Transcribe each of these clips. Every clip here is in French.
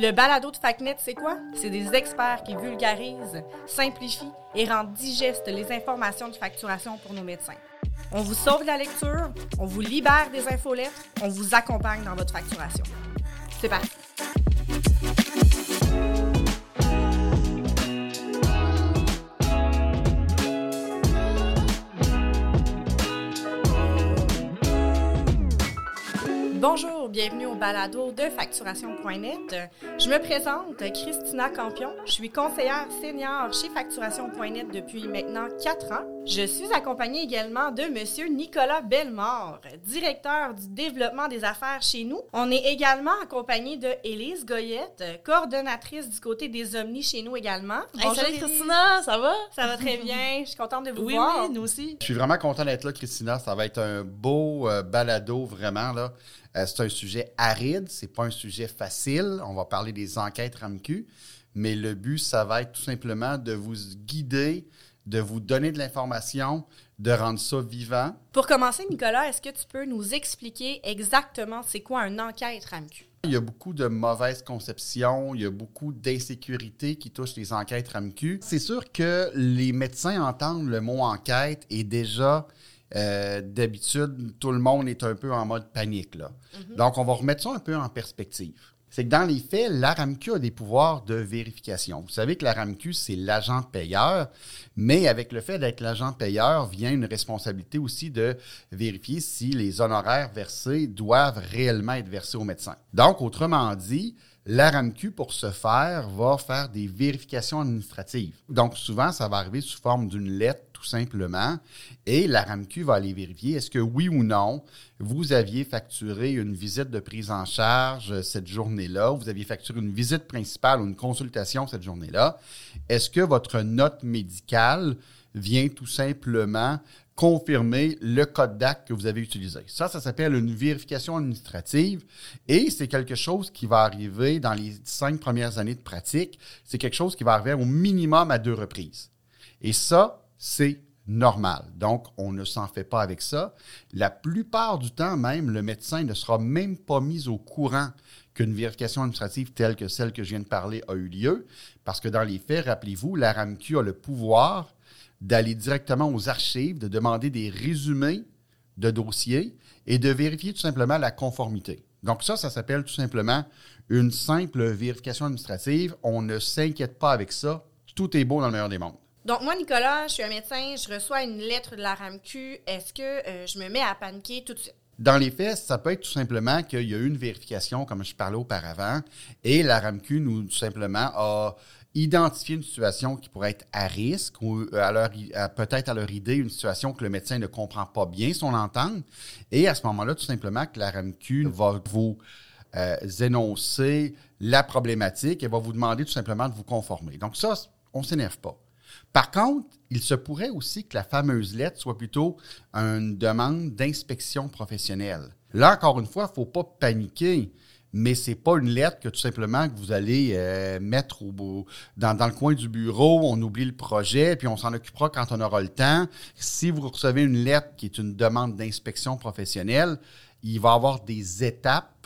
Le balado de FacNet, c'est quoi? C'est des experts qui vulgarisent, simplifient et rendent digestes les informations de facturation pour nos médecins. On vous sauve la lecture, on vous libère des infolettes, on vous accompagne dans votre facturation. C'est parti! Bienvenue au balado de facturation.net. Je me présente, Christina Campion. Je suis conseillère senior chez facturation.net depuis maintenant quatre ans. Je suis accompagnée également de Monsieur Nicolas Bellemare, directeur du développement des affaires chez nous. On est également accompagné de Élise Goyette, coordonnatrice du côté des Omnis chez nous également. Bonjour salut Christina, ça va? Ça va très bien, je suis contente de vous oui, voir. Oui, nous aussi. Je suis vraiment content d'être là, Christina. Ça va être un beau euh, balado, vraiment. là. Euh, c'est un sujet aride, c'est pas un sujet facile. On va parler des enquêtes RAMQ, mais le but, ça va être tout simplement de vous guider, de vous donner de l'information, de rendre ça vivant. Pour commencer, Nicolas, est-ce que tu peux nous expliquer exactement c'est quoi une enquête RAMQ? Il y a beaucoup de mauvaises conceptions, il y a beaucoup d'insécurité qui touchent les enquêtes RAMQ. C'est sûr que les médecins entendent le mot enquête et déjà euh, d'habitude, tout le monde est un peu en mode panique. Là. Donc, on va remettre ça un peu en perspective. C'est que dans les faits, la RAMQ a des pouvoirs de vérification. Vous savez que la RAMQ, c'est l'agent payeur, mais avec le fait d'être l'agent payeur vient une responsabilité aussi de vérifier si les honoraires versés doivent réellement être versés au médecin. Donc, autrement dit, la RAMQ, pour ce faire, va faire des vérifications administratives. Donc, souvent, ça va arriver sous forme d'une lettre, tout simplement, et la RAMQ va aller vérifier est-ce que oui ou non, vous aviez facturé une visite de prise en charge cette journée-là, vous aviez facturé une visite principale ou une consultation cette journée-là. Est-ce que votre note médicale vient tout simplement confirmer le code d'acte que vous avez utilisé? Ça, ça s'appelle une vérification administrative et c'est quelque chose qui va arriver dans les cinq premières années de pratique. C'est quelque chose qui va arriver au minimum à deux reprises. Et ça, c'est normal. Donc, on ne s'en fait pas avec ça. La plupart du temps, même, le médecin ne sera même pas mis au courant qu'une vérification administrative telle que celle que je viens de parler a eu lieu, parce que dans les faits, rappelez-vous, la RAMQ a le pouvoir d'aller directement aux archives, de demander des résumés de dossiers et de vérifier tout simplement la conformité. Donc ça, ça s'appelle tout simplement une simple vérification administrative. On ne s'inquiète pas avec ça. Tout est beau dans le meilleur des mondes. Donc, moi, Nicolas, je suis un médecin, je reçois une lettre de la RAMQ. Est-ce que euh, je me mets à paniquer tout de suite? Dans les faits, ça peut être tout simplement qu'il y a eu une vérification, comme je parlais auparavant, et la RAMQ, nous, tout simplement, a identifié une situation qui pourrait être à risque ou leur, peut-être à leur idée une situation que le médecin ne comprend pas bien son entendre. Et à ce moment-là, tout simplement, que la RAMQ va vous euh, énoncer la problématique et va vous demander tout simplement de vous conformer. Donc ça, on ne s'énerve pas. Par contre, il se pourrait aussi que la fameuse lettre soit plutôt une demande d'inspection professionnelle. Là, encore une fois, il ne faut pas paniquer mais c'est pas une lettre que tout simplement que vous allez euh, mettre dans, dans, le coin du bureau, on oublie le projet, puis on s'en occupera quand on aura le temps. Si vous recevez une lettre qui est une demande d'inspection professionnelle, il va y avoir des étapes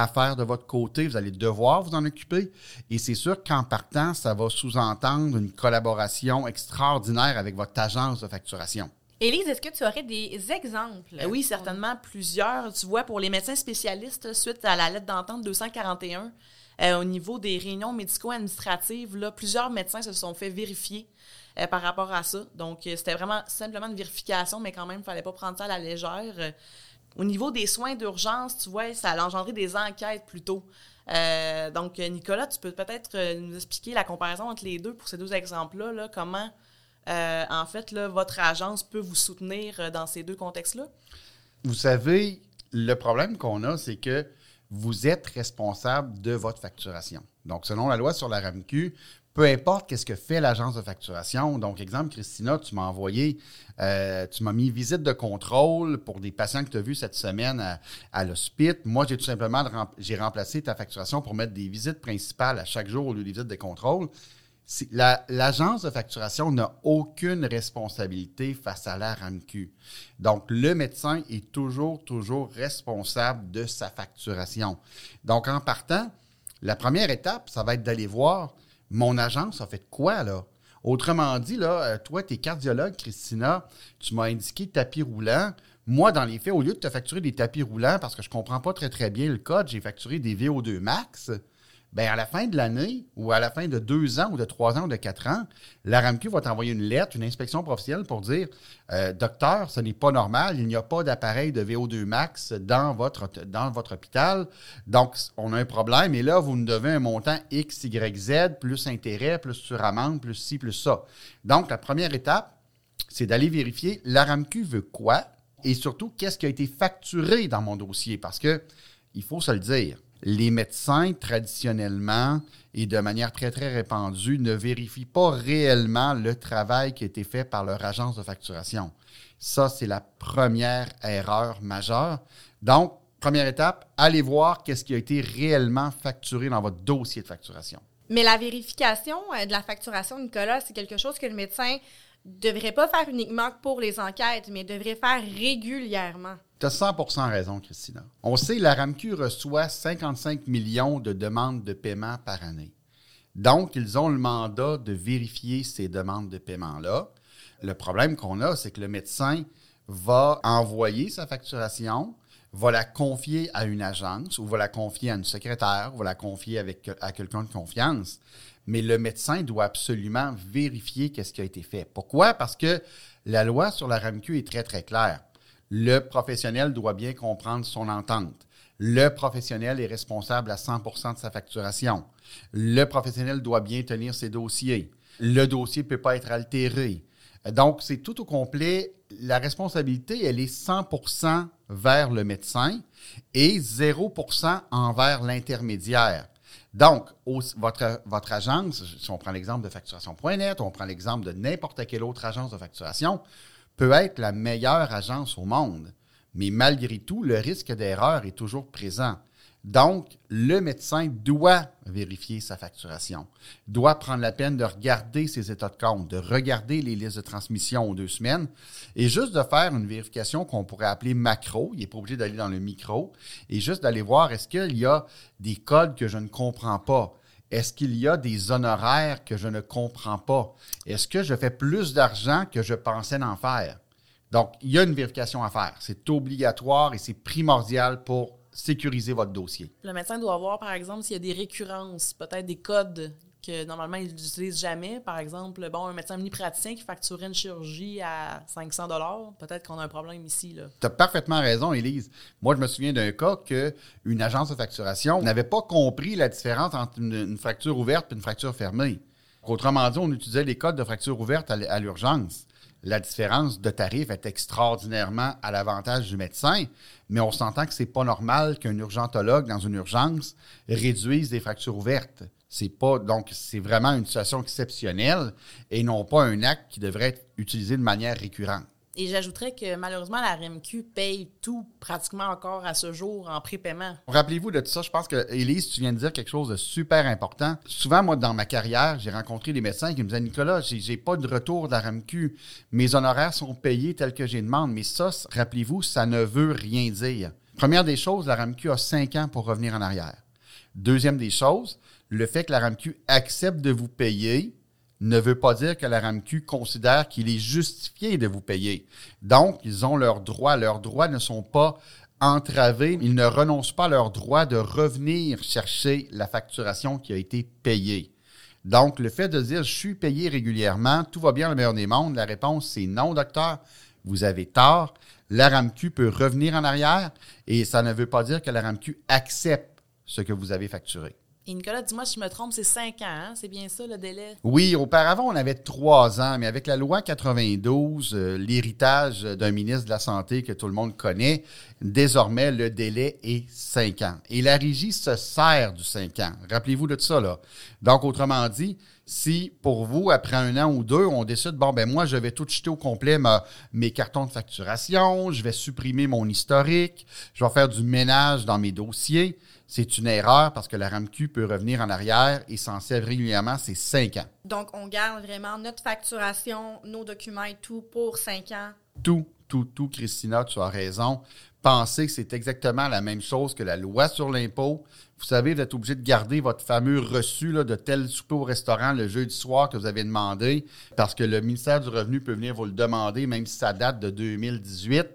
à faire de votre côté, vous allez devoir vous en occuper. Et c'est sûr qu'en partant, ça va sous-entendre une collaboration extraordinaire avec votre agence de facturation. Élise, est-ce que tu aurais des exemples? Euh, oui, certainement plusieurs. Tu vois, pour les médecins spécialistes, suite à la lettre d'entente 241, euh, au niveau des réunions médico-administratives, là, plusieurs médecins se sont fait vérifier euh, par rapport à ça. Donc, c'était vraiment simplement une vérification, mais quand même, il ne fallait pas prendre ça à la légère. Au niveau des soins d'urgence, tu vois, ça a engendré des enquêtes plutôt. donc, Nicolas, tu peux peut-être nous expliquer la comparaison entre les deux pour ces deux exemples-là, là, comment euh, en fait, votre agence peut vous soutenir euh, dans ces deux contextes-là? Vous savez, le problème qu'on a, c'est que vous êtes responsable de votre facturation. Donc, selon la loi sur la RAMQ, peu importe qu'est-ce que fait l'agence de facturation. Donc, exemple, Christina, tu m'as envoyé, euh, tu m'as mis visite de contrôle pour des patients que tu as vus cette semaine à, à l'hospice. Moi, j'ai tout simplement j'ai remplacé ta facturation pour mettre des visites principales à chaque jour au lieu des visites de contrôle l'agence de facturation n'a aucune responsabilité face à la RAMQ. Donc, le médecin est toujours, toujours responsable de sa facturation. Donc, en partant, La première étape, ça va être d'aller voir mon agence a fait quoi, là? Autrement dit, là, euh, toi, tu es cardiologue, Christina, tu m'as indiqué tapis roulant. Moi, dans les faits, au lieu de te facturer des tapis roulants, parce que je comprends pas très très bien le code, j'ai facturé des VO2 max ben à la fin de l'année ou à la fin de deux ans ou de trois ans ou de quatre ans, la RAMQ va t'envoyer une lettre, une inspection professionnelle pour dire euh, Docteur, ce n'est pas normal, il n'y a pas d'appareil de VO2 max dans votre, dans votre hôpital. Donc, on a un problème et là, vous nous devez un montant X, Y, Z, plus intérêt, plus suramende, plus ci, plus ça. Donc, la première étape, c'est d'aller vérifier la RAMQ veut quoi et surtout qu'est-ce qui a été facturé dans mon dossier? Parce que il faut se le dire les médecins, traditionnellement et de manière très, très répandue, ne vérifient pas réellement le travail qui a été fait par leur agence de facturation. Ça, c'est la première erreur majeure. Donc, première étape, allez voir qu'est-ce qui a été réellement facturé dans votre dossier de facturation. Mais la vérification euh, de la facturation, Nicolas, c'est quelque chose que le médecin devrait pas faire uniquement pour les enquêtes, mais devrait faire régulièrement. Tu as 100% raison, Christina. On sait que la RAMQ reçoit 55 millions de demandes de paiement par année. Donc, ils ont le mandat de vérifier ces demandes de paiement-là. Le problème qu'on a, c'est que le médecin va envoyer sa facturation, va la confier à une agence ou va la confier à une secrétaire, va la confier à quelqu'un de confiance mais le médecin doit absolument vérifier qu'est-ce qui a été fait. Pourquoi? Parce que la loi sur la RAMQ est très, très claire. Le professionnel doit bien comprendre son entente. Le professionnel est responsable à 100% de sa facturation. Le professionnel doit bien tenir ses dossiers. Le dossier ne peut pas être altéré. Donc, c'est tout au complet. La responsabilité, elle est 100% vers le médecin et 0% envers l'intermédiaire. Donc, votre, votre agence, si on prend l'exemple de facturation.net, on prend l'exemple de n'importe quelle autre agence de facturation, peut être la meilleure agence au monde. Mais malgré tout, le risque d'erreur est toujours présent. Donc, le médecin doit vérifier sa facturation, doit prendre la peine de regarder ses états de compte, de regarder les listes de transmission aux deux semaines et juste de faire une vérification qu'on pourrait appeler macro. Il n'est pas obligé d'aller dans le micro et juste d'aller voir est-ce qu'il y a des codes que je ne comprends pas? Est-ce qu'il y a des honoraires que je ne comprends pas? Est-ce que je fais plus d'argent que je pensais d'en faire? Donc, il y a une vérification à faire. C'est obligatoire et c'est primordial pour sécuriser votre dossier. Le médecin doit voir, par exemple, s'il y a des récurrences, peut-être des codes que normalement ils n'utilisent jamais. Par exemple, bon, un médecin praticien qui facturait une chirurgie à 500 peut-être qu'on a un problème ici. Tu as parfaitement raison, Élise. Moi, je me souviens d'un cas qu'une agence de facturation n'avait pas compris la différence entre une, fracture ouverte et une fracture fermée. Autrement dit, on utilisait les codes de fracture ouverte à l'urgence la différence de tarif est extraordinairement à l'avantage du médecin, mais on s'entend que c'est pas normal qu'un urgentologue dans une urgence réduise des fractures ouvertes. C'est pas donc c'est vraiment une situation exceptionnelle et non pas un acte qui devrait être utilisé de manière récurrente. Et j'ajouterais que malheureusement, la RMQ paye tout pratiquement encore à ce jour en prépaiement. Rappelez-vous de tout ça. Je pense que, Élise, tu viens de dire quelque chose de super important. Souvent, moi, dans ma carrière, j'ai rencontré des médecins qui me disaient Nicolas, j'ai pas de retour de la RMQ. Mes honoraires sont payés tels que j'ai demande. Mais ça, rappelez-vous, ça ne veut rien dire. Première des choses, la RMQ a cinq ans pour revenir en arrière. Deuxième des choses, le fait que la RMQ accepte de vous payer ne veut pas dire que la RAMQ considère qu'il est justifié de vous payer. Donc, ils ont leurs droits. Leurs droits ne sont pas entravés. Ils ne renoncent pas à leur droit de revenir chercher la facturation qui a été payée. Donc, le fait de dire je suis payé régulièrement, tout va bien le meilleur des mondes, la réponse c'est non, docteur. Vous avez tort. La RAMQ peut revenir en arrière et ça ne veut pas dire que la RAMQ accepte ce que vous avez facturé. Et Nicolas, dis-moi si je me trompe, c'est cinq ans, hein? c'est bien ça le délai? Oui, auparavant, on avait trois ans, mais avec la loi 92, euh, l'héritage d'un ministre de la Santé que tout le monde connaît, désormais, le délai est cinq ans. Et la régie se sert du cinq ans. Rappelez-vous de ça. Donc, autrement dit, si pour vous, après un an ou deux, on décide, bon, ben moi, je vais tout jeter au complet mes cartons de facturation, je vais supprimer mon historique, je vais faire du ménage dans mes dossiers, c'est une erreur parce que la RAMQ peut revenir en arrière et s'en sert régulièrement, c'est cinq ans. Donc, on garde vraiment notre facturation, nos documents et tout pour cinq ans. Tout, tout, tout, Christina, tu as raison. pensez que c'est exactement la même chose que la loi sur l'impôt. Vous savez, vous êtes obligé de garder votre fameux reçu là, de tel souper au restaurant le jeudi soir que vous avez demandé, parce que le ministère du Revenu peut venir vous le demander, même si ça date de 2018.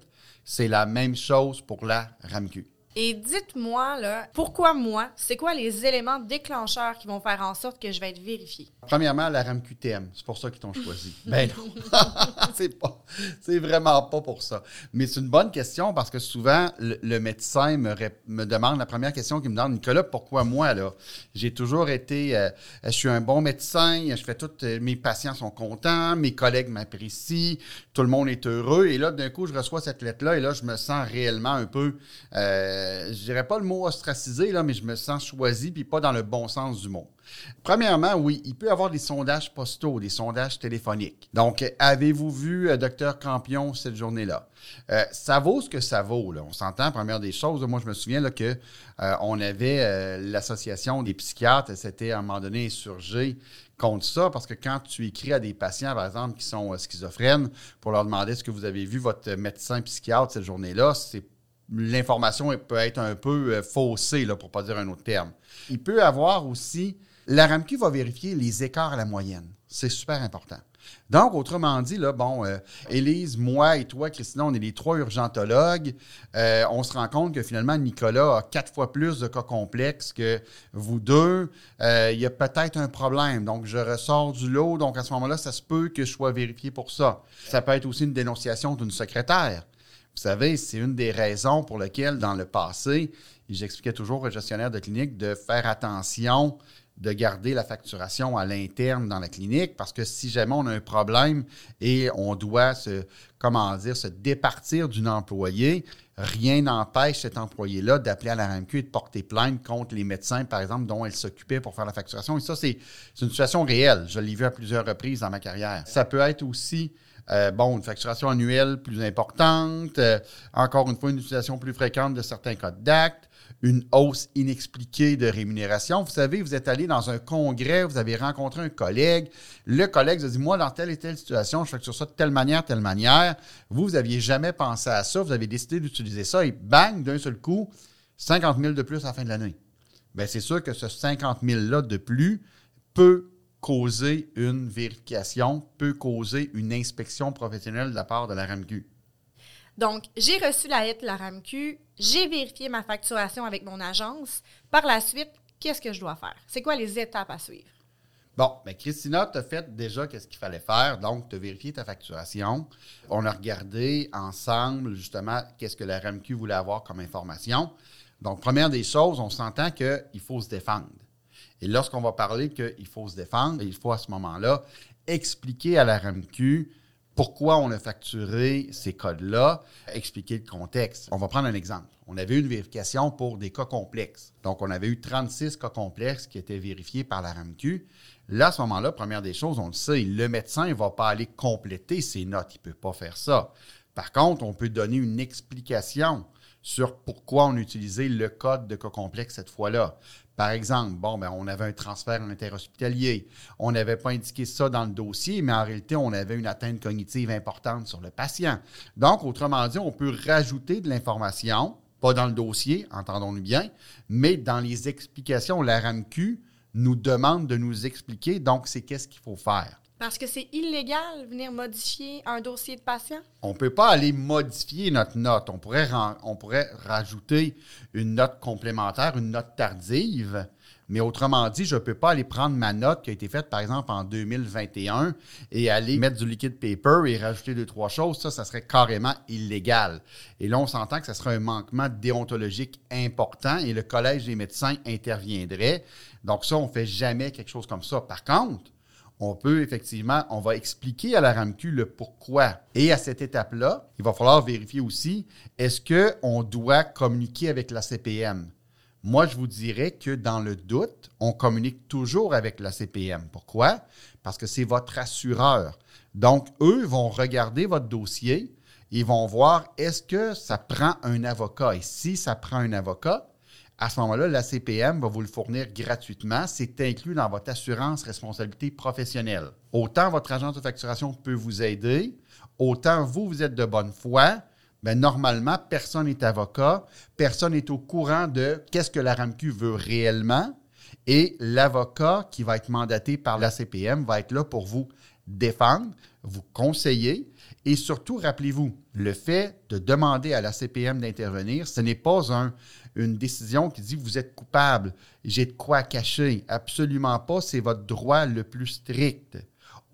C'est la même chose pour la RAMQ. Et dites-moi, là, pourquoi moi? C'est quoi les éléments déclencheurs qui vont faire en sorte que je vais être vérifié? Premièrement, la RAMQTM, c'est pour ça qu'ils t'ont choisi. ben non, c'est pas, c'est vraiment pas pour ça. Mais c'est une bonne question parce que souvent, le, médecin me, me, demande, la première question qu'il me demande, Nicolas, pourquoi moi, là? J'ai toujours été, euh, je suis un bon médecin, je fais tout, euh, mes patients sont contents, mes collègues m'apprécient, tout le monde est heureux. Et là, d'un coup, je reçois cette lettre-là et là, je me sens réellement un peu... Euh, euh, je dirais pas le mot ostracisé, là, mais je me sens choisi, puis pas dans le bon sens du mot. Premièrement, oui, il peut y avoir des sondages postaux, des sondages téléphoniques. Donc, avez-vous vu euh, Docteur Campion cette journée-là? Euh, ça vaut ce que ça vaut. Là. On s'entend, première des choses. Moi, je me souviens là, que on avait l'association des psychiatres, c'était à un moment donné insurgé contre ça, parce que quand tu écris à des patients, par exemple, qui sont schizophrènes, pour leur demander est-ce que vous avez vu votre médecin psychiatre cette journée-là, c'est l'information peut être un peu euh, faussée, là, pour ne pas dire un autre terme. Il peut avoir aussi, la RAMQ va vérifier les écarts à la moyenne. C'est super important. Donc, autrement dit, là, bon, euh, Élise, moi et toi, Christina, on est les trois urgentologues. Euh, on se rend compte que finalement, Nicolas a quatre fois plus de cas complexes que vous deux. il y a peut-être un problème. Donc, je ressors du lot. Donc, à ce moment-là, ça se peut que je sois vérifié pour ça. Ça peut être aussi une dénonciation d'une secrétaire. Vous savez, c'est une des raisons pour lesquelles, dans le passé, j'expliquais toujours aux gestionnaires de clinique de faire attention de garder la facturation à l'interne dans la clinique parce que si jamais on a un problème et on doit se, comment dire, se départir d'une employée, rien n'empêche cet employé-là d'appeler à la RAMQ et de porter plainte contre les médecins, par exemple, dont elle s'occupait pour faire la facturation. Et ça, c'est une situation réelle. Je l'ai vu à plusieurs reprises dans ma carrière. Ça peut être aussi euh, bon, une facturation annuelle plus importante, euh, encore une fois, une utilisation plus fréquente de certains codes d'actes, une hausse inexpliquée de rémunération. Vous savez, vous êtes allé dans un congrès, vous avez rencontré un collègue, le collègue vous a dit, moi, dans telle et telle situation, je facture ça de telle manière, telle manière. Vous, vous n'aviez jamais pensé à ça, vous avez décidé d'utiliser ça et bang, d'un seul coup, 50 000 de plus à la fin de l'année. Bien, c'est sûr que ce 50 000-là de plus peut causer une vérification, peut causer une inspection professionnelle de la part de la RAMQ. Donc, j'ai reçu la lettre de la RAMQ, j'ai vérifié ma facturation avec mon agence. Par la suite, qu'est-ce que je dois faire? C'est quoi les étapes à suivre? Bon, bien, Christina, tu as fait déjà qu'est-ce qu'il fallait faire. Donc, tu as vérifié ta facturation. On a regardé ensemble, justement, qu'est-ce que la RAMQ voulait avoir comme information. Donc, première des choses, on s'entend qu'il faut se défendre. Et lorsqu'on va parler qu'il faut se défendre, il faut à ce moment-là expliquer à la RAMQ pourquoi on a facturé ces codes-là, expliquer le contexte. On va prendre un exemple. On avait eu une vérification pour des cas complexes. Donc, on avait eu 36 cas complexes qui étaient vérifiés par la RAMQ. Là, à ce moment-là, première des choses, on le sait, le médecin ne va pas aller compléter ses notes. Il ne peut pas faire ça. Par contre, on peut donner une explication sur pourquoi on a utilisé le code de cas complexe cette fois-là. Par exemple, bon, ben, on avait un transfert interhospitalier. On n'avait pas indiqué ça dans le dossier, mais en réalité, on avait une atteinte cognitive importante sur le patient. Donc, autrement dit, on peut rajouter de l'information, pas dans le dossier, entendons-nous bien, mais dans les explications. La RAMQ nous demande de nous expliquer, donc c'est qu'est-ce qu'il faut faire. Parce que c'est illégal venir modifier un dossier de patient? On ne peut pas aller modifier notre note. On pourrait, on pourrait rajouter une note complémentaire, une note tardive. Mais autrement dit, je ne peux pas aller prendre ma note qui a été faite, par exemple, en 2021 et aller mettre du liquide paper et rajouter deux, trois choses. Ça, ça serait carrément illégal. Et là, on s'entend que ce serait un manquement déontologique important et le Collège des médecins interviendrait. Donc ça, on ne fait jamais quelque chose comme ça. Par contre, on peut effectivement, on va expliquer à la RAMQ le pourquoi. Et à cette étape-là, il va falloir vérifier aussi, est-ce qu'on doit communiquer avec la CPM? Moi, je vous dirais que dans le doute, on communique toujours avec la CPM. Pourquoi? Parce que c'est votre assureur. Donc, eux vont regarder votre dossier, ils vont voir est-ce que ça prend un avocat? Et si ça prend un avocat, à ce moment-là, la CPM va vous le fournir gratuitement. C'est inclus dans votre assurance responsabilité professionnelle. Autant votre agence de facturation peut vous aider, autant vous, vous êtes de bonne foi, ben normalement, personne n'est avocat, personne n'est au courant de qu'est-ce que la RAMQ veut réellement, et l'avocat qui va être mandaté par la CPM va être là pour vous défendre, vous conseiller, et surtout, rappelez-vous, le fait de demander à la CPM d'intervenir, ce n'est pas un, une décision qui dit vous êtes coupable, j'ai de quoi cacher. Absolument pas, c'est votre droit le plus strict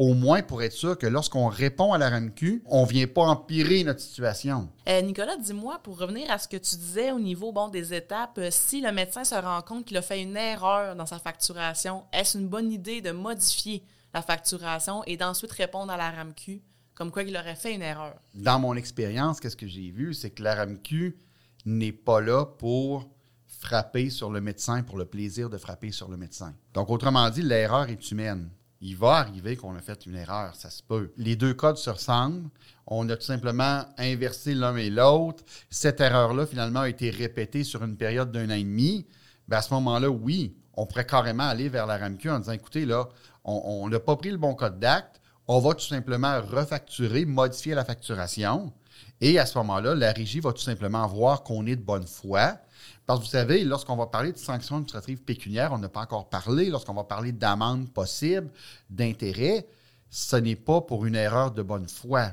au moins pour être sûr que lorsqu'on répond à la RAMQ, on ne vient pas empirer notre situation. Euh, Nicolas, dis-moi, pour revenir à ce que tu disais au niveau des étapes, euh, si le médecin se rend compte qu'il a fait une erreur dans sa facturation, est-ce une bonne idée de modifier la facturation et d'ensuite répondre à la RAMQ comme quoi il aurait fait une erreur? Dans mon expérience, qu'est-ce que j'ai vu, c'est que la RAMQ n'est pas là pour frapper sur le médecin pour le plaisir de frapper sur le médecin. Donc, autrement dit, l'erreur est humaine il va arriver qu'on a fait une erreur, ça se peut. Les deux codes se ressemblent. On a tout simplement inversé l'un et l'autre. Cette erreur-là, finalement, a été répétée sur une période d'un an et demi. Bien, à ce moment-là, oui, on pourrait carrément aller vers la RAMQ en disant, écoutez, là, on n'a pas pris le bon code d'acte. On va tout simplement refacturer, modifier la facturation. Et à ce moment-là, la régie va tout simplement voir qu'on est de bonne foi parce que vous savez, lorsqu'on va parler de sanctions administratives pécuniaires, on n'a pas encore parlé, lorsqu'on va parler d'amende possible, d'intérêt, ce n'est pas pour une erreur de bonne foi.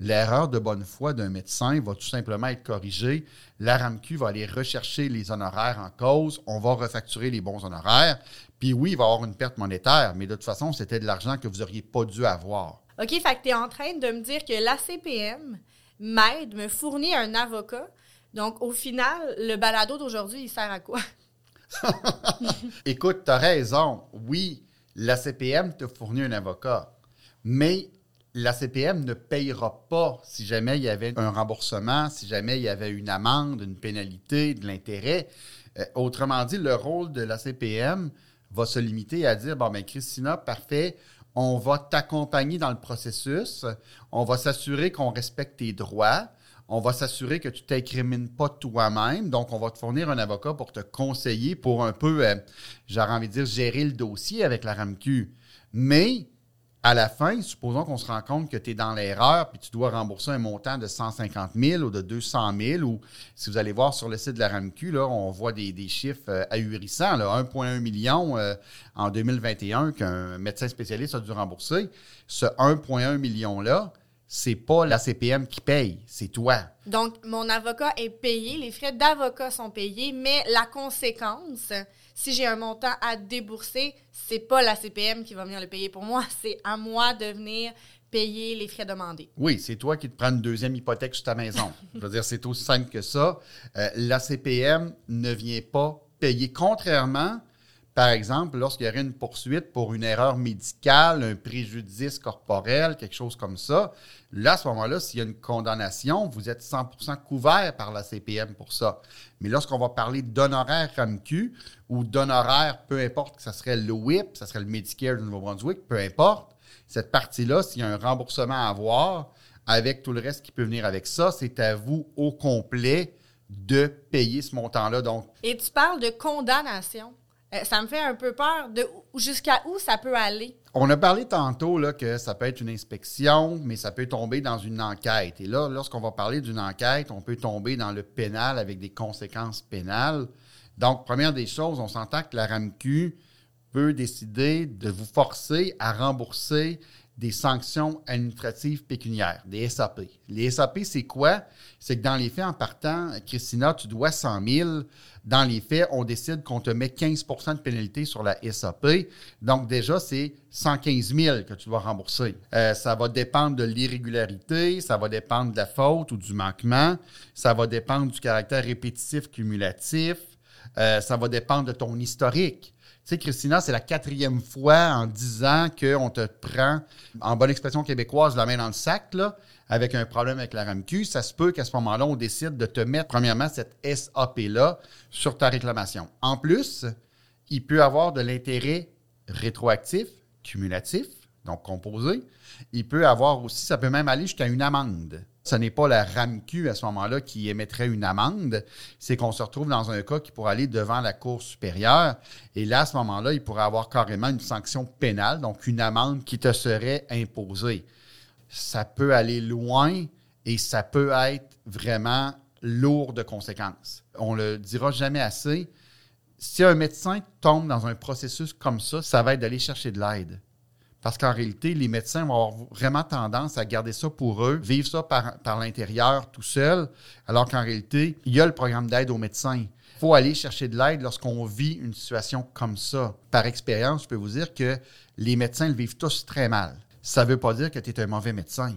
L'erreur de bonne foi d'un médecin va tout simplement être corrigée. La RAMQ va aller rechercher les honoraires en cause. On va refacturer les bons honoraires. Puis oui, il va y avoir une perte monétaire, mais de toute façon, c'était de l'argent que vous n'auriez pas dû avoir. OK, fait que tu es en train de me dire que l'ACPM m'aide, me fournit un avocat donc, au final, le balado d'aujourd'hui, il sert à quoi? Écoute, tu as raison. Oui, la CPM te fournit un avocat, mais la CPM ne payera pas si jamais il y avait un remboursement, si jamais il y avait une amende, une pénalité, de l'intérêt. Euh, autrement dit, le rôle de la CPM va se limiter à dire, bon, ben Christina, parfait, on va t'accompagner dans le processus, on va s'assurer qu'on respecte tes droits, on va s'assurer que tu ne t'incrimines pas toi-même. Donc, on va te fournir un avocat pour te conseiller, pour un peu, euh, j'aurais envie de dire, gérer le dossier avec la RAMQ. Mais, à la fin, supposons qu'on se rend compte que tu es dans l'erreur puis tu dois rembourser un montant de 150 000 ou de 200 000 ou si vous allez voir sur le site de la RAMQ, là, on voit des, chiffres euh, ahurissants, 1,1 million euh, en 2021 qu'un médecin spécialiste a dû rembourser. Ce 1,1 million-là, c'est pas la CPM qui paye, c'est toi. Donc, mon avocat est payé, les frais d'avocat sont payés, mais la conséquence, si j'ai un montant à débourser, c'est pas la CPM qui va venir le payer pour moi, c'est à moi de venir payer les frais demandés. Oui, c'est toi qui te prends une deuxième hypothèque sur ta maison. Je veux dire, c'est aussi simple que ça. Euh, la CPM ne vient pas payer, contrairement par exemple, lorsqu'il y aurait une poursuite pour une erreur médicale, un préjudice corporel, quelque chose comme ça, là, à ce moment-là, s'il y a une condamnation, vous êtes 100% couvert par la CPM pour ça. Mais lorsqu'on va parler d'honoraires RAMQ ou d'honoraires, peu importe que ce serait le WIP, ça serait le Medicare du Nouveau-Brunswick, peu importe, cette partie-là, s'il y a un remboursement à avoir, avec tout le reste qui peut venir avec ça, c'est à vous au complet de payer ce montant-là. Donc, Et tu parles de condamnation. Euh, ça me fait un peu peur de jusqu'à où ça peut aller. On a parlé tantôt là, que ça peut être une inspection, mais ça peut tomber dans une enquête. Et là, lorsqu'on va parler d'une enquête, on peut tomber dans le pénal avec des conséquences pénales. Donc, première des choses, on s'entend que la RAMQ peut décider de vous forcer à rembourser des sanctions administratives pécuniaires, des SAP. Les SAP, c'est quoi? C'est que dans les faits, en partant, Christina, tu dois 100 000. Dans les faits, on décide qu'on te met 15% de pénalité sur la SAP. Donc, déjà, c'est 115 000 que tu dois rembourser. Euh, ça va dépendre de l'irrégularité, ça va dépendre de la faute ou du manquement, ça va dépendre du caractère répétitif cumulatif, euh, ça va dépendre de ton historique. Sais, Christina, c'est la quatrième fois en dix ans qu'on te prend, en bonne expression québécoise, la main dans le sac, là, avec un problème avec la RAMQ. Ça se peut qu'à ce moment-là, on décide de te mettre, premièrement, cette SAP-là sur ta réclamation. En plus, il peut avoir de l'intérêt rétroactif, cumulatif, donc composé. Il peut avoir aussi, ça peut même aller jusqu'à une amende. Ce n'est pas la RAMQ à ce moment-là qui émettrait une amende, c'est qu'on se retrouve dans un cas qui pourrait aller devant la Cour supérieure. Et là, à ce moment-là, il pourrait avoir carrément une sanction pénale, donc une amende qui te serait imposée. Ça peut aller loin Et ça peut être vraiment lourd de conséquences. On le dira jamais assez. Si un médecin tombe dans un processus comme ça, ça va être d'aller chercher de l'aide. Parce qu'en réalité, les médecins vont avoir vraiment tendance à garder ça pour eux, vivre ça par, l'intérieur tout seul, alors qu'en réalité, il y a le programme d'aide aux médecins. Il faut aller chercher de l'aide lorsqu'on vit une situation comme ça. Par expérience, je peux vous dire que les médecins le vivent tous très mal. Ça ne veut pas dire que tu es un mauvais médecin.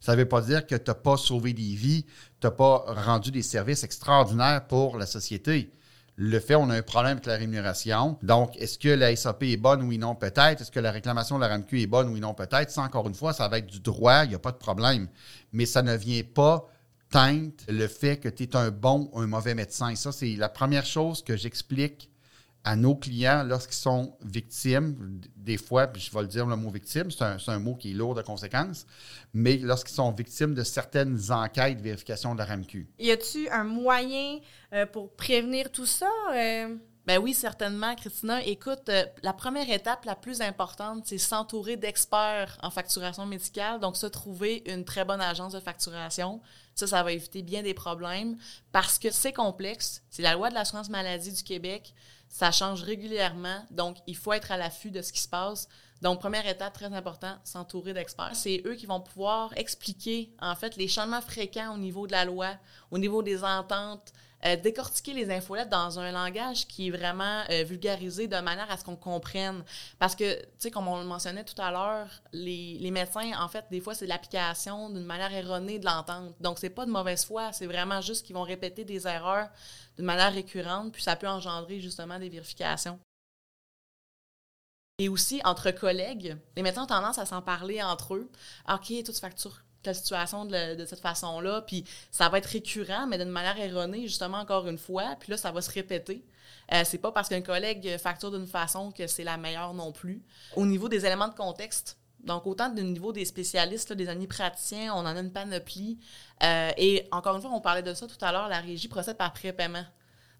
Ça ne veut pas dire que tu n'as pas sauvé des vies, tu n'as pas rendu des services extraordinaires pour la société. Le fait, on a un problème avec la rémunération. Donc, est-ce que la SAP est bonne, oui, non, peut-être? Est-ce que la réclamation de la RAMQ est bonne, oui, non, peut-être? Ça, encore une fois, ça va être du droit, il n'y a pas de problème. Mais ça ne vient pas teinte le fait que tu es un bon ou un mauvais médecin. Ça, c'est la première chose que j'explique à nos clients lorsqu'ils sont victimes, des fois, puis je vais le dire le mot victime, c'est un, un, mot qui est lourd de conséquences, mais lorsqu'ils sont victimes de certaines enquêtes de vérification de la RAMQ. Y a-t-il un moyen euh, pour prévenir tout ça? Euh? Ben oui, certainement, Christina. Écoute, euh, la première étape la plus importante, c'est s'entourer d'experts en facturation médicale, donc se trouver une très bonne agence de facturation. Ça, ça va éviter bien des problèmes parce que c'est complexe. C'est la loi de l'assurance maladie du Québec. Ça change régulièrement, donc il faut être à l'affût de ce qui se passe. Donc, première étape très important, s'entourer d'experts. C'est eux qui vont pouvoir expliquer, en fait, les changements fréquents au niveau de la loi, au niveau des ententes, euh, décortiquer les infolettes dans un langage qui est vraiment euh, vulgarisé de manière à ce qu'on comprenne. Parce que, tu sais, comme on le mentionnait tout à l'heure, les, les, médecins, en fait, des fois, c'est l'application d'une manière erronée de l'entente. Donc, c'est pas de mauvaise foi, c'est vraiment juste qu'ils vont répéter des erreurs d'une manière récurrente, puis ça peut engendrer justement des vérifications. Et aussi, entre collègues, les médecins ont tendance à s'en parler entre eux. OK, toute facture telle situation de, cette façon-là, puis ça va être récurrent, mais d'une manière erronée, justement, encore une fois, puis là, ça va se répéter. Euh, c'est pas parce qu'un collègue facture d'une façon que c'est la meilleure non plus. Au niveau des éléments de contexte, donc autant du niveau des spécialistes, des amis praticiens, on en a une panoplie. Euh, et encore une fois, on parlait de ça tout à l'heure, la régie procède par prépaiement.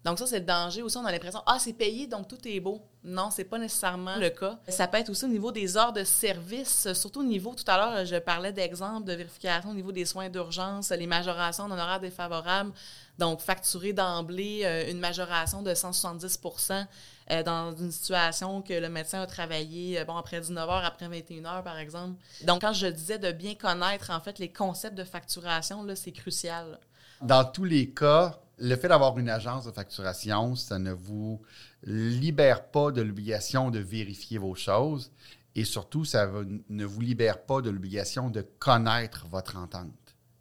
Donc ça, c'est le danger aussi. On a l'impression, ah, c'est payé, donc tout est beau. Non, c'est pas nécessairement le cas. Ça peut être aussi au niveau des heures de service, surtout au niveau, tout à l'heure, je parlais d'exemples de vérification au niveau des soins d'urgence, les majorations d'honoraires défavorables. Donc, facturer d'emblée euh, une majoration de 170% euh, dans une situation que le médecin a travaillé, euh, bon, après 19 heures, après 21 heures, par exemple. Donc, quand je disais de bien connaître, en fait, les concepts de facturation, là, c'est crucial. Dans tous les cas, le fait d'avoir une agence de facturation, ça ne vous libère pas de l'obligation de vérifier vos choses et surtout, ça ne vous libère pas de l'obligation de connaître votre entente.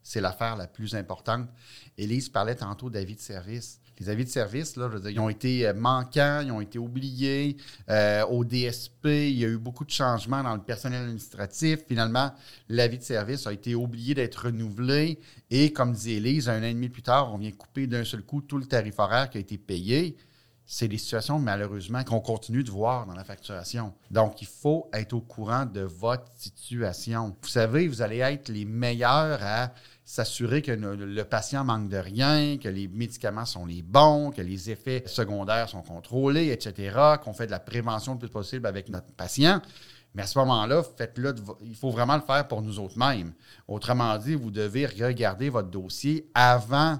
C'est l'affaire la plus importante. Élise parlait tantôt d'avis de service. Les avis de service, là, ils ont été euh, manquants, ils ont été oubliés. Euh, au DSP, il y a eu beaucoup de changements dans le personnel administratif. Finalement, l'avis de service a été oublié d'être renouvelé. Et comme disait Elise, un an et demi plus tard, on vient couper d'un seul coup tout le tarif horaire qui a été payé. C'est des situations, malheureusement, qu'on continue de voir dans la facturation. Donc, il faut être au courant de votre situation. Vous savez, vous allez être les meilleurs à s'assurer que le, patient manque de rien, que les médicaments sont les bons, que les effets secondaires sont contrôlés, etc., qu'on fait de la prévention le plus possible avec notre patient. Mais à ce moment-là, faites-le. Il faut vraiment le faire pour nous autres mêmes. Autrement dit, vous devez regarder votre dossier avant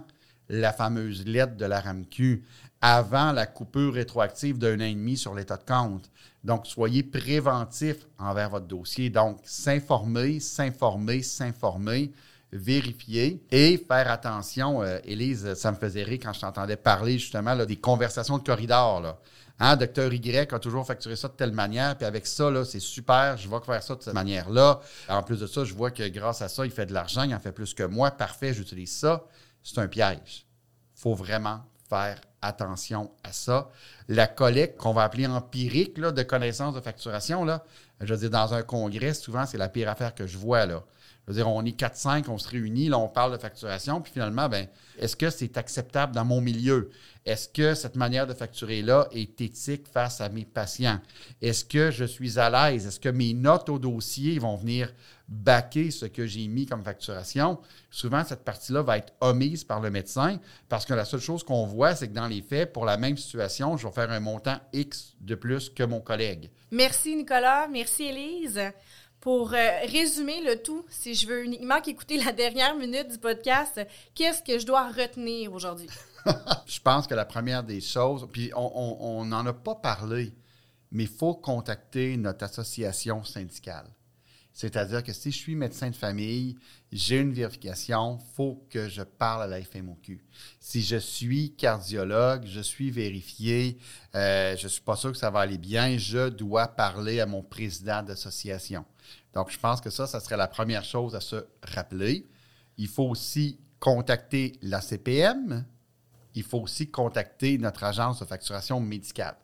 la fameuse lettre de la RAMQ, avant la coupure rétroactive d'un an et demi sur l'état de compte. Donc, soyez préventif envers votre dossier. Donc, s'informer, s'informer, s'informer vérifier et faire attention. Euh, Élise, ça me faisait rire quand je t'entendais parler justement des conversations de corridor. Là. Hein, docteur Y a toujours facturé ça de telle manière, puis avec ça, c'est super, je vais faire ça de cette manière-là. En plus de ça, je vois que grâce à ça, il fait de l'argent, il en fait plus que moi. Parfait, j'utilise ça. C'est un piège. Il faut vraiment faire attention à ça. La collecte qu'on va appeler empirique là, de connaissances de facturation, là, je veux dire, dans un congrès, souvent, c'est la pire affaire que je vois. Là. On est 4-5, on se réunit, là, on parle de facturation, puis finalement, ben, est-ce que c'est acceptable dans mon milieu? Est-ce que cette manière de facturer-là est éthique face à mes patients? Est-ce que je suis à l'aise? Est-ce que mes notes au dossier vont venir baquer ce que j'ai mis comme facturation? Souvent, cette partie-là va être omise par le médecin parce que la seule chose qu'on voit, c'est que dans les faits, pour la même situation, je vais faire un montant X de plus que mon collègue. Merci, Nicolas. Merci, Élise. Pour euh, résumer le tout, si je veux uniquement qu'écouter la dernière minute du podcast, qu'est-ce que je dois retenir aujourd'hui? je pense que la première des choses, puis on n'en a pas parlé, mais il faut contacter notre association syndicale. C'est-à-dire que si je suis médecin de famille, j'ai une vérification, faut que je parle à la FMOQ. Si je suis cardiologue, je suis vérifié, euh, je ne suis pas sûr que ça va aller bien, je dois parler à mon président d'association. Donc, je pense que ça, ça serait la première chose à se rappeler. Il faut aussi contacter la CPM. Il faut aussi contacter notre agence de facturation médicale.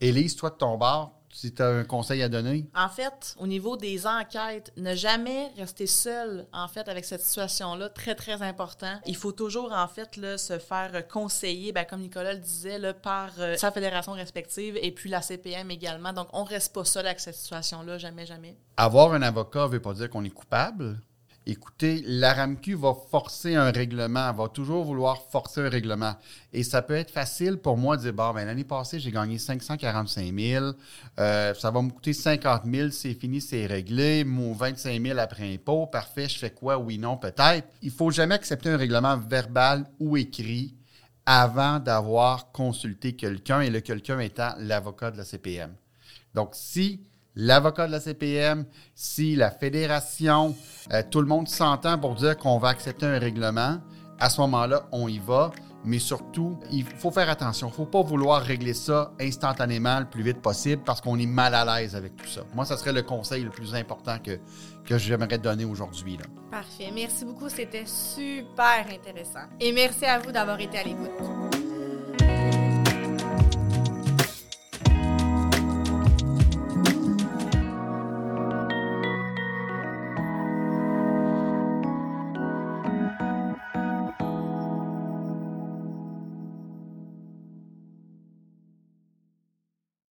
Élise, toi de ton bord, si tu as un conseil à donner? En fait, au niveau des enquêtes, ne jamais rester seul, en fait, avec cette situation-là, très, très important. Il faut toujours, en fait, là, se faire conseiller, ben, comme Nicolas le disait, là, par euh, sa fédération respective et puis la CPM également. Donc, on reste pas seul avec cette situation-là, jamais, jamais. Avoir un avocat ne veut pas dire qu'on est coupable écoutez, la RAMQ va forcer un règlement, va toujours vouloir forcer un règlement. Et ça peut être facile pour moi de dire, bon, ben, l'année passée, j'ai gagné 545 000, euh, ça va me coûter 50 000, c'est fini, c'est réglé, mon 25 000 après impôt, parfait, je fais quoi, oui, non, peut-être. Il faut jamais accepter un règlement verbal ou écrit avant d'avoir consulté quelqu'un et le quelqu'un étant l'avocat de la CPM. Donc, si l'avocat de la CPM, si la fédération, euh, tout le monde s'entend pour dire qu'on va accepter un règlement, à ce moment-là, on y va. Mais surtout, il faut faire attention. Il ne faut pas vouloir régler ça instantanément le plus vite possible parce qu'on est mal à l'aise avec tout ça. Moi, ça serait le conseil le plus important que, que j'aimerais donner aujourd'hui. Parfait. Merci beaucoup. C'était super intéressant. Et merci à vous d'avoir été à l'écoute.